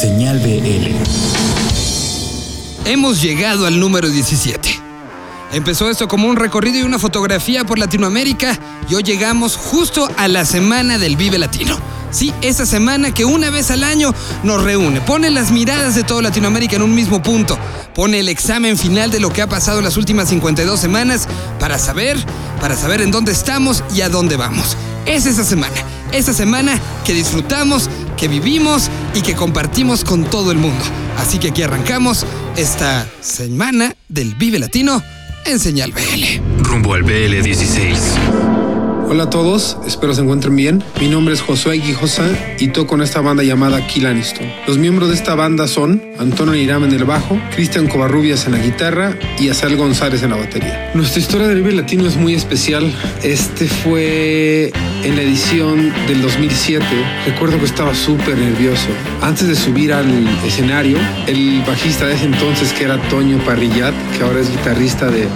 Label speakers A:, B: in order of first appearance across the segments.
A: Señal BL.
B: Hemos llegado al número 17. Empezó esto como un recorrido y una fotografía por Latinoamérica y hoy llegamos justo a la semana del Vive Latino. Sí, esa semana que una vez al año nos reúne, pone las miradas de toda Latinoamérica en un mismo punto, pone el examen final de lo que ha pasado en las últimas 52 semanas para saber, para saber en dónde estamos y a dónde vamos. Es esa semana, esa semana que disfrutamos, que vivimos y que compartimos con todo el mundo. Así que aquí arrancamos esta semana del Vive Latino en Señal BL.
A: Rumbo al BL 16.
C: Hola a todos, espero se encuentren bien. Mi nombre es Josué Guijosa y toco en esta banda llamada Kill Aniston. Los miembros de esta banda son Antonio Niram en el bajo, Cristian Covarrubias en la guitarra y Azel González en la batería. Nuestra historia del Vive Latino es muy especial. Este fue en la edición del 2007. Recuerdo que estaba súper nervioso. Antes de subir al escenario, el bajista de ese entonces, que era Toño Parrillat, que ahora es guitarrista de,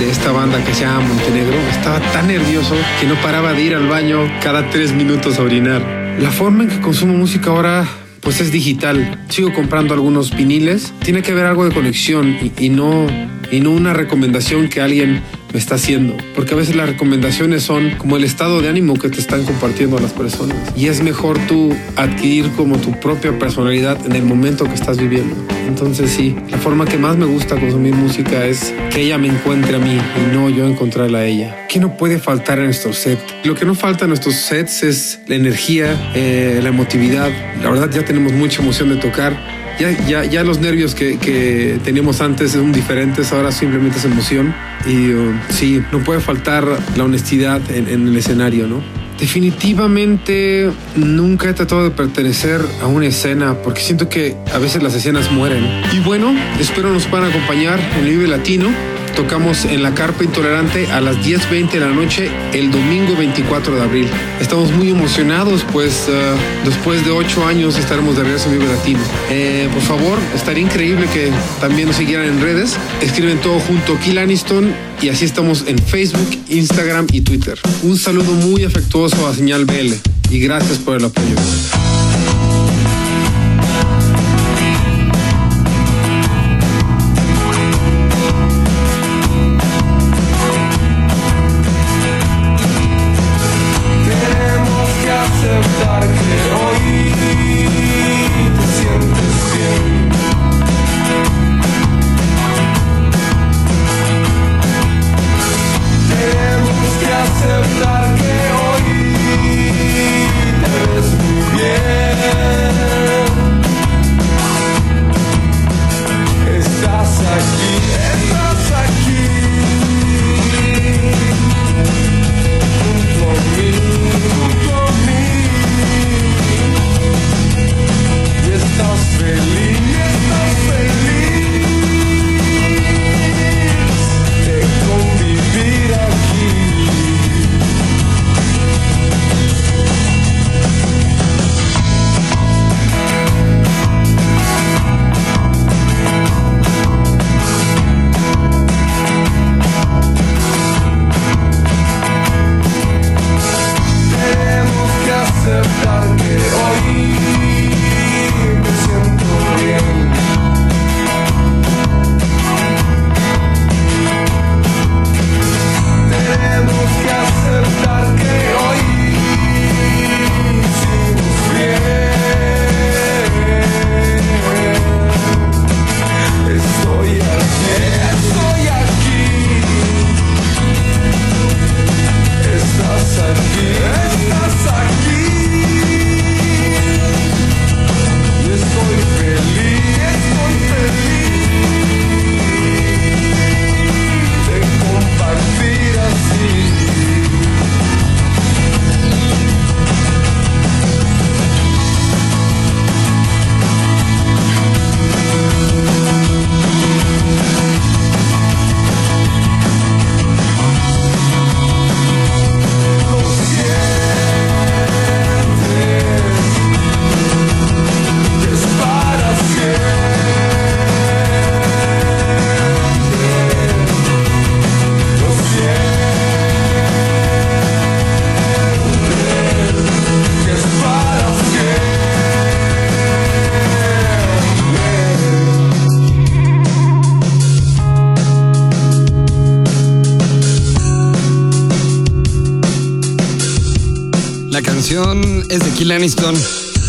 C: de esta banda que se llama Montenegro, estaba tan nervioso que no paraba de ir al baño cada tres minutos a orinar. La forma en que consumo música ahora pues es digital. Sigo comprando algunos viniles. Tiene que haber algo de conexión y, no, y no una recomendación que alguien me está haciendo. Porque a veces las recomendaciones son como el estado de ánimo que te están compartiendo las personas. Y es mejor tú adquirir como tu propia personalidad en el momento que estás viviendo. Entonces sí, la forma que más me gusta consumir música es que ella me encuentre a mí y no yo encontrarla a ella. ¿Qué no puede faltar en nuestro set? Lo que no falta en nuestros sets es la energía, eh, la emotividad. La verdad ya tenemos mucha emoción de tocar ya, ya, ya los nervios que, que, teníamos antes son diferentes, ahora simplemente es emoción. Y uh, sí, no puede faltar la honestidad en, en, el escenario, ¿no? Definitivamente nunca he tratado de pertenecer a una escena porque siento que a veces las escenas mueren. Y bueno, espero nos puedan acompañar en el Vive Latino tocamos en la Carpa Intolerante a las 10.20 de la noche el domingo 24 de abril. Estamos muy emocionados, pues uh, después de ocho años estaremos de regreso en Vive Latino. Eh, por favor, estaría increíble que también nos siguieran en redes. Escriben todo junto Kill Aniston y así estamos en Facebook, Instagram y Twitter. Un saludo muy afectuoso a Señal BL y gracias por el apoyo.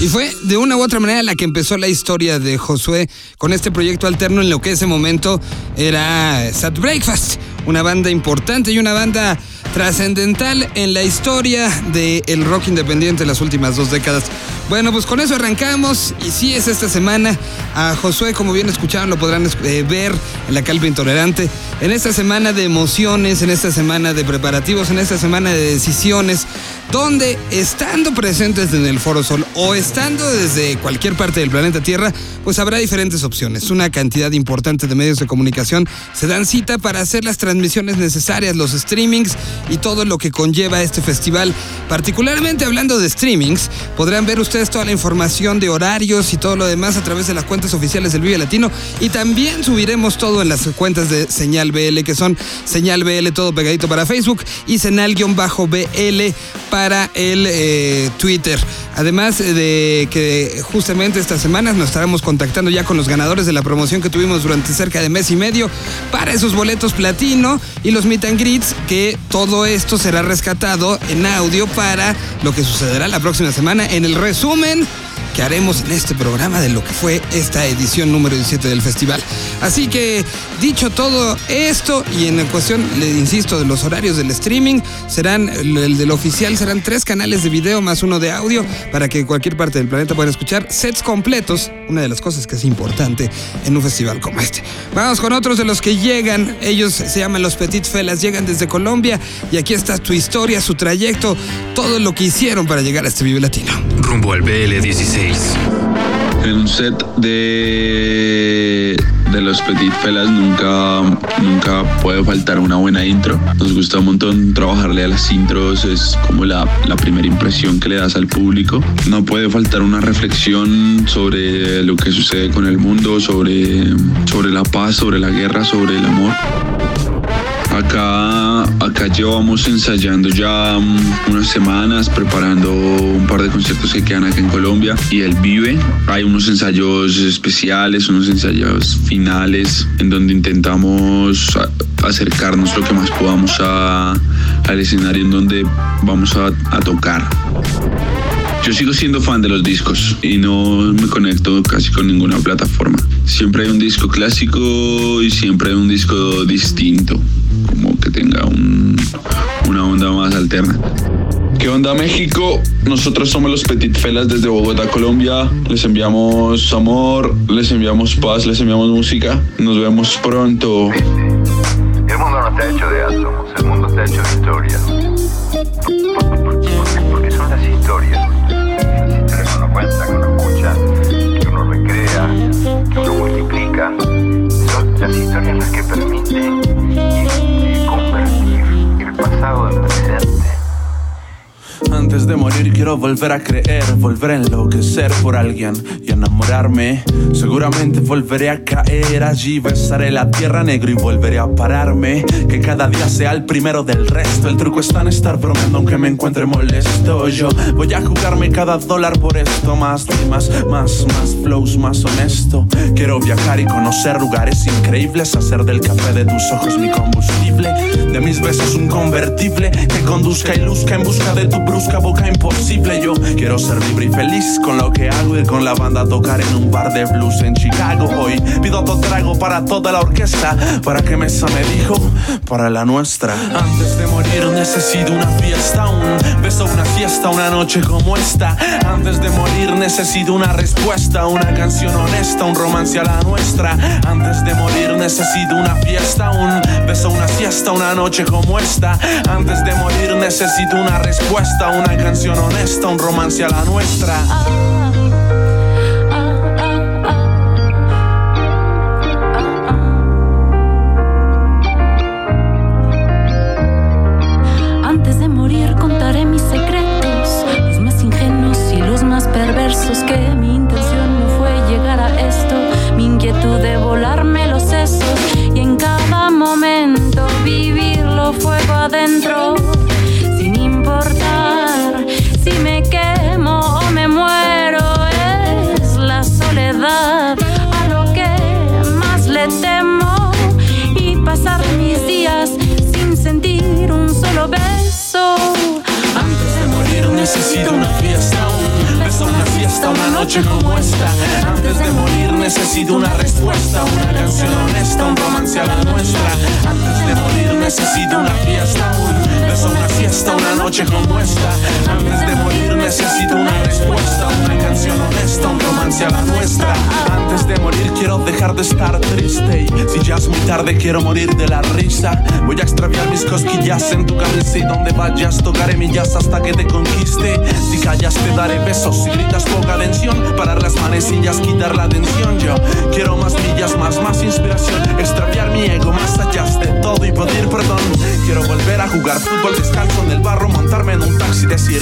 B: Y fue de una u otra manera la que empezó la historia de Josué con este proyecto alterno en lo que ese momento era Sad Breakfast, una banda importante y una banda trascendental en la historia del rock independiente en las últimas dos décadas. Bueno, pues con eso arrancamos y sí es esta semana. A Josué, como bien escucharon, lo podrán eh, ver en la Calva Intolerante. En esta semana de emociones, en esta semana de preparativos, en esta semana de decisiones, donde estando presentes en el Foro Sol o estando desde cualquier parte del planeta Tierra, pues habrá diferentes opciones. Una cantidad importante de medios de comunicación se dan cita para hacer las transmisiones necesarias, los streamings y todo lo que conlleva este festival. Particularmente hablando de streamings, podrán ver ustedes toda la información de horarios y todo lo demás a través de las cuentas oficiales del Vive Latino y también subiremos todo en las cuentas de Señal BL que son Señal BL todo pegadito para Facebook y Senal-BL para el eh, Twitter. Además de que justamente estas semanas nos estaremos contactando ya con los ganadores de la promoción que tuvimos durante cerca de mes y medio para esos boletos platino y los meet and greets, que todo esto será rescatado en audio para lo que sucederá la próxima semana en el resumen que haremos en este programa de lo que fue esta edición número 17 del festival. Así que, dicho todo esto, y en cuestión, le insisto, de los horarios del streaming, serán, el del oficial serán tres canales de video más uno de audio para que cualquier parte del planeta pueda escuchar sets completos, una de las cosas que es importante en un festival como este. Vamos con otros de los que llegan, ellos se llaman los Petit Felas, llegan desde Colombia y aquí está tu historia, su trayecto, todo lo que hicieron para llegar a este Vive Latino.
A: Rumbo al BL16.
D: En un set de, de los Petit Felas nunca, nunca puede faltar una buena intro. Nos gusta un montón trabajarle a las intros, es como la, la primera impresión que le das al público. No puede faltar una reflexión sobre lo que sucede con el mundo, sobre, sobre la paz, sobre la guerra, sobre el amor. Acá, acá llevamos ensayando ya unas semanas, preparando un par de conciertos que quedan acá en Colombia y él vive. Hay unos ensayos especiales, unos ensayos finales en donde intentamos acercarnos lo que más podamos al escenario en donde vamos a, tocar. Yo sigo siendo fan de los discos y no me conecto casi con ninguna plataforma. Siempre hay un disco clásico y siempre hay un disco distinto, que tenga un- una onda más alterna. ¿Qué onda México? Nosotros somos los Petit Felas desde Bogotá, Colombia. Les enviamos amor, les enviamos paz, les enviamos música. Nos vemos pronto.
E: El mundo no está hecho de átomos, el mundo está hecho de historias. Porque, porque son las historias. Las que uno cuenta, que uno escucha, que uno recrea, que uno multiplica. Son las historias las que permiten
F: Antes de morir quiero volver a creer, volver a enloquecer por alguien y enamorarme. Seguramente volveré a caer allí, besaré la tierra negro y volveré a pararme. Que cada día sea el primero del resto. El truco está en estar bromeando aunque me encuentre molesto. Yo voy a jugarme cada dólar por esto. Más rimas, más, más flows, más honesto. Quiero viajar y conocer lugares increíbles. Hacer del café de tus ojos mi combustible. De mis besos un convertible que conduzca y luzca en busca de tu brusca boca imposible. Yo quiero ser libre y feliz con lo que hago. Ir con la banda a tocar en un bar de blues en Chicago. Hoy pido otro trago para toda la orquesta. Para que Mesa me dijo, para la nuestra. Antes de morir necesito una fiesta, un beso, una fiesta, una noche como esta. Antes de morir necesito una respuesta, una canción honesta, un romance a la nuestra. Antes de morir necesito una fiesta, un beso, una fiesta, una noche como esta. Antes de morir necesito una respuesta, una canción honesta, un romance a la nuestra. Fiesta, una noche como esta. Antes de morir necesito una respuesta, una canción honesta, un romance a la nuestra. Antes de morir necesito una fiesta, un beso, una fiesta, una noche como esta. Antes de morir necesito una respuesta, una canción honesta, un romance a la nuestra. Antes de morir quiero dejar de estar triste. Y si ya es muy tarde quiero morir de la risa. Voy a extraviar mis cosquillas en tu camisa y donde vayas tocaré millas hasta que te conquiste. Si callas te daré besos, si gritas poca atención, parar las manecillas, quitar la tensión. Yo quiero más millas, más, más inspiración, extraviar mi ego más allá de todo y pedir perdón. Quiero volver a jugar fútbol descalzo en el barro, montarme en un taxi, decir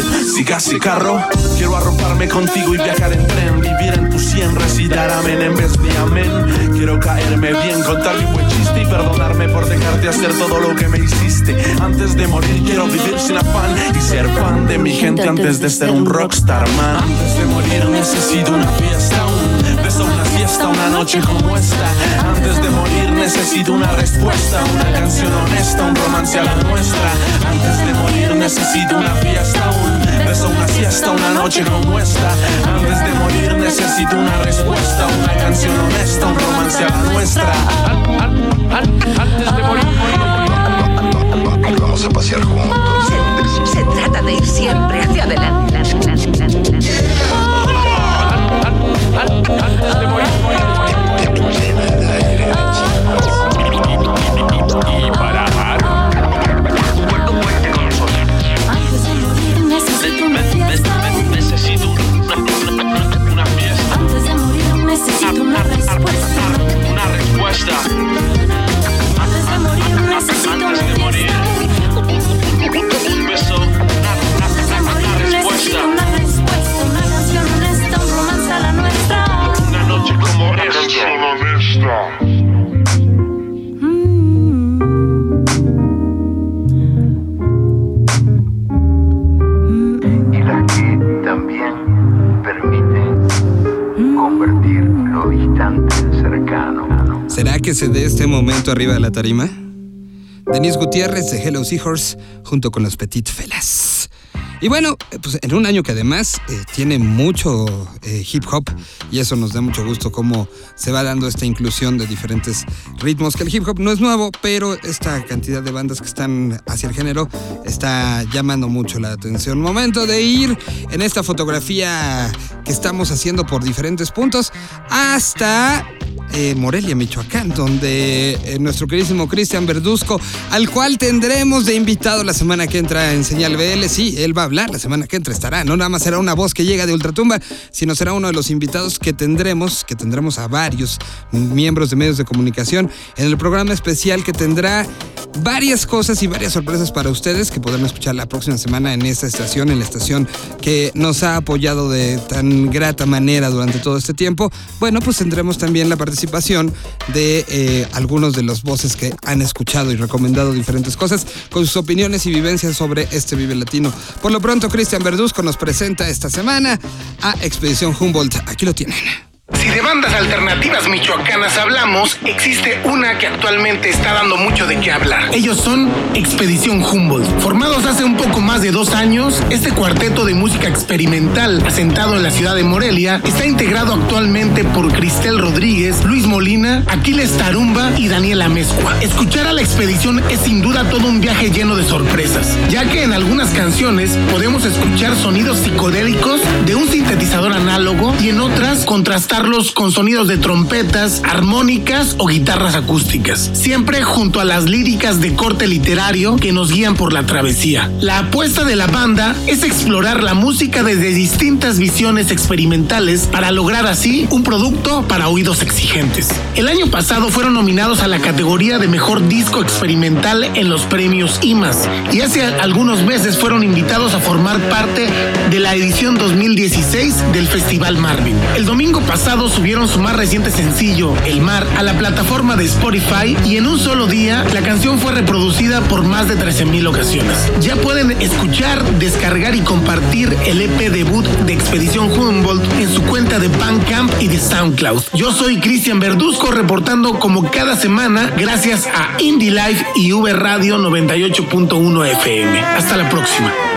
F: si carro. Quiero arroparme contigo y viajar en tren, vivir en tu sien, recitar amén en vez de amén. Quiero caerme bien, contar mi buen chiste y perdonarme por dejarte hacer todo lo que me hiciste. Antes de morir quiero vivir sin afán y ser fan de mi gente antes de ser un rockstar man. Antes de morir necesito una fiesta, un beso, una fiesta, una noche como esta. Antes de morir necesito una respuesta, una canción honesta, un romance a la nuestra. Antes de morir necesito una fiesta, un beso, una fiesta, una noche como esta. Antes de morir necesito una respuesta, una canción honesta, un romance a la nuestra. Antes de morir.
E: Vamos a pasear juntos.
G: Se, se trata de ir siempre hacia adelante.
F: Antes de morir.
H: Antes de morir Antes de morir necesito una respuesta.
E: Que
B: se dé este momento arriba de la tarima? Denise Gutiérrez de Hello Seahorse junto con los Petit Felas. Y bueno, pues en un año que además eh, tiene mucho eh, hip hop y eso nos da mucho gusto cómo se va dando esta inclusión de diferentes ritmos, que el hip hop no es nuevo, pero esta cantidad de bandas que están hacia el género está llamando mucho la atención. Momento de ir en esta fotografía que estamos haciendo por diferentes puntos hasta eh, Morelia, Michoacán, donde eh, nuestro queridísimo Cristian Verduzco, al cual tendremos de invitado la semana que entra en Señal BL. Sí, él va a hablar la semana que entra, estará. No nada más será una voz que llega de Ultratumba, sino será uno de los invitados que tendremos, que tendremos a varios miembros de medios de comunicación en el programa especial que tendrá varias cosas y varias sorpresas para ustedes que podrán escuchar la próxima semana en esta estación, en la estación que nos ha apoyado de tan grata manera durante todo este tiempo. Bueno, pues tendremos también la participación de eh, algunos de los voces que han escuchado y recomendado diferentes cosas con sus opiniones y vivencias sobre este Vive Latino. Por lo pronto, Cristian Verduzco nos presenta esta semana a Expedición Humboldt. Aquí lo tienen.
I: Si de bandas alternativas michoacanas hablamos, existe una que actualmente está dando mucho de qué hablar. Ellos son Expedición Humboldt. Formados hace un poco más de dos años, este cuarteto de música experimental asentado en la ciudad de Morelia está integrado actualmente por Cristel Rodríguez, Luis Molina, Aquiles Tarumba y Daniela Mezcua. Escuchar a la expedición es sin duda todo un viaje lleno de sorpresas, ya que en algunas canciones podemos escuchar sonidos psicodélicos de un sintetizador análogo y en otras contrastarlos con sonidos de trompetas, armónicas o guitarras acústicas, siempre junto a las líricas de corte literario que nos guían por la travesía. La apuesta de la banda es explorar la música desde distintas visiones experimentales para lograr así un producto para oídos exigentes. El año pasado fueron nominados a la categoría de mejor disco experimental en los premios IMAS y hace algunos meses fueron invitados a formar parte de la edición 2016 del Festival Marvin. El domingo subieron su más reciente sencillo, El Mar, a la plataforma de Spotify y en un solo día la canción fue reproducida por más de 13.000 ocasiones. Ya pueden escuchar, descargar y compartir el EP debut de Expedición Humboldt en su cuenta de Bandcamp y de SoundCloud. Yo soy Cristian Verduzco reportando como cada semana gracias a Indie Life y V Radio 98.1 FM. Hasta la próxima.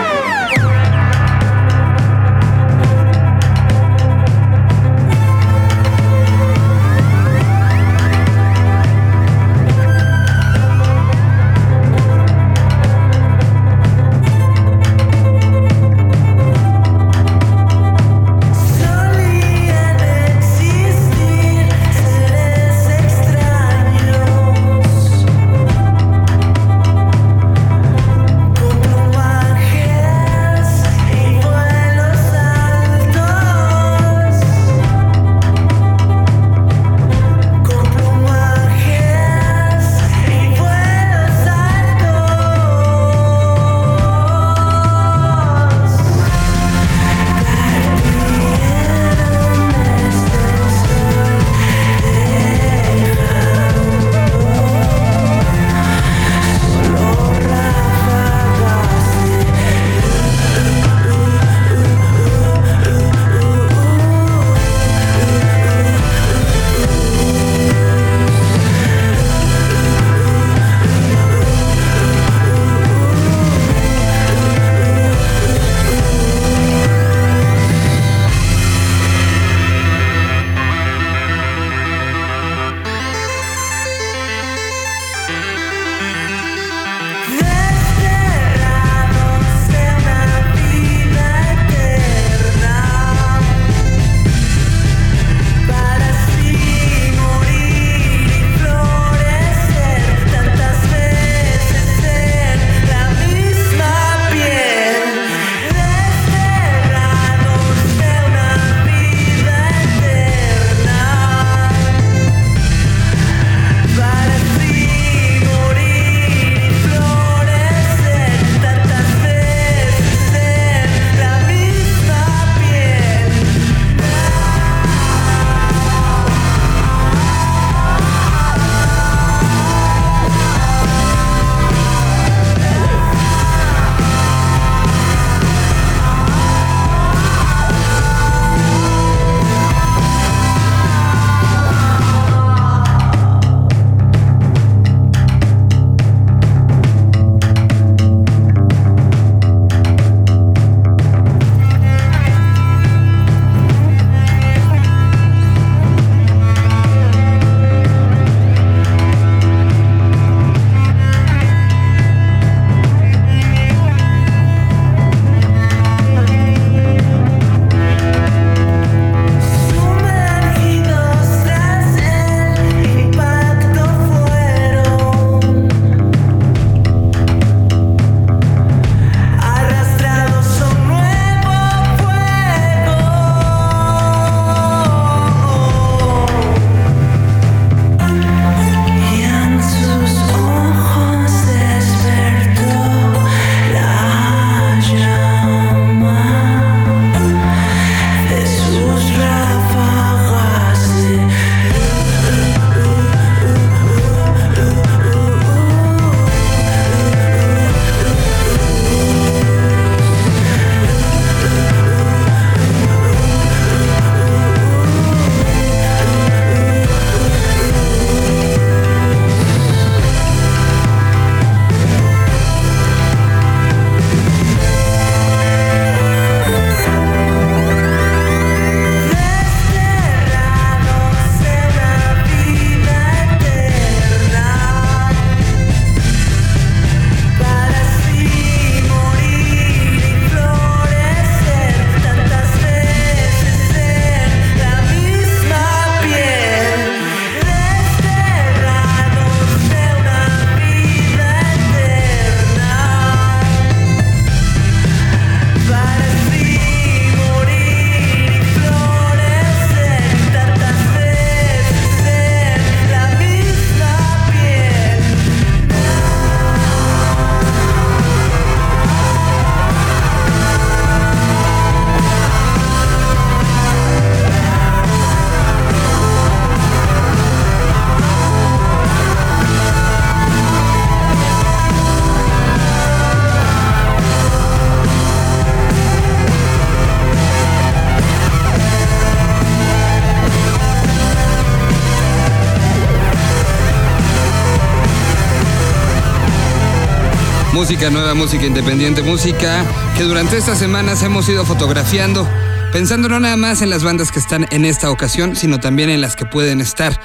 B: Música nueva, música independiente, música que durante estas semanas hemos ido fotografiando, pensando no nada más en las bandas que están en esta ocasión, sino también en las que pueden estar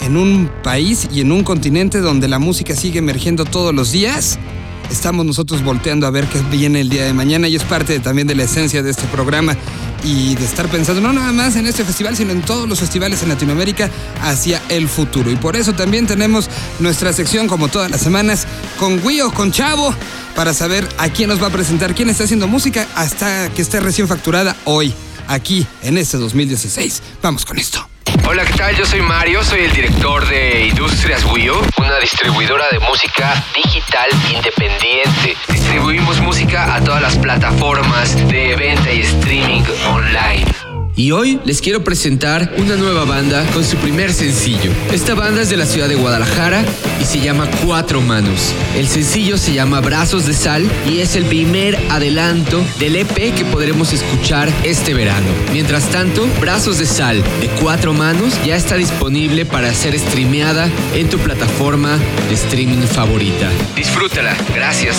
B: en un país y en un continente donde la música sigue emergiendo todos los días. Estamos nosotros volteando a ver qué viene el día de mañana y es parte también de la esencia de este programa y de estar pensando no nada más en este festival, sino en todos los festivales en Latinoamérica hacia el futuro. Y por eso también tenemos nuestra sección, como todas las semanas, con Guío, con Chavo, para saber a quién nos va a presentar, quién está haciendo música hasta que esté recién facturada hoy, aquí en este 2016. Vamos con esto.
J: Hola, ¿qué tal? Yo soy Mario, soy el director de Industrias Wio, una distribuidora de música digital independiente. Distribuimos música a todas las plataformas de venta y streaming online.
K: Y hoy les quiero presentar una nueva banda con su primer sencillo. Esta banda es de la ciudad de Guadalajara y se llama Cuatro Manos. El sencillo se llama Brazos de Sal y es el primer adelanto del EP que podremos escuchar este verano. Mientras tanto, Brazos de Sal de Cuatro Manos ya está disponible para ser streameada en tu plataforma de streaming favorita.
J: Disfrútala, gracias.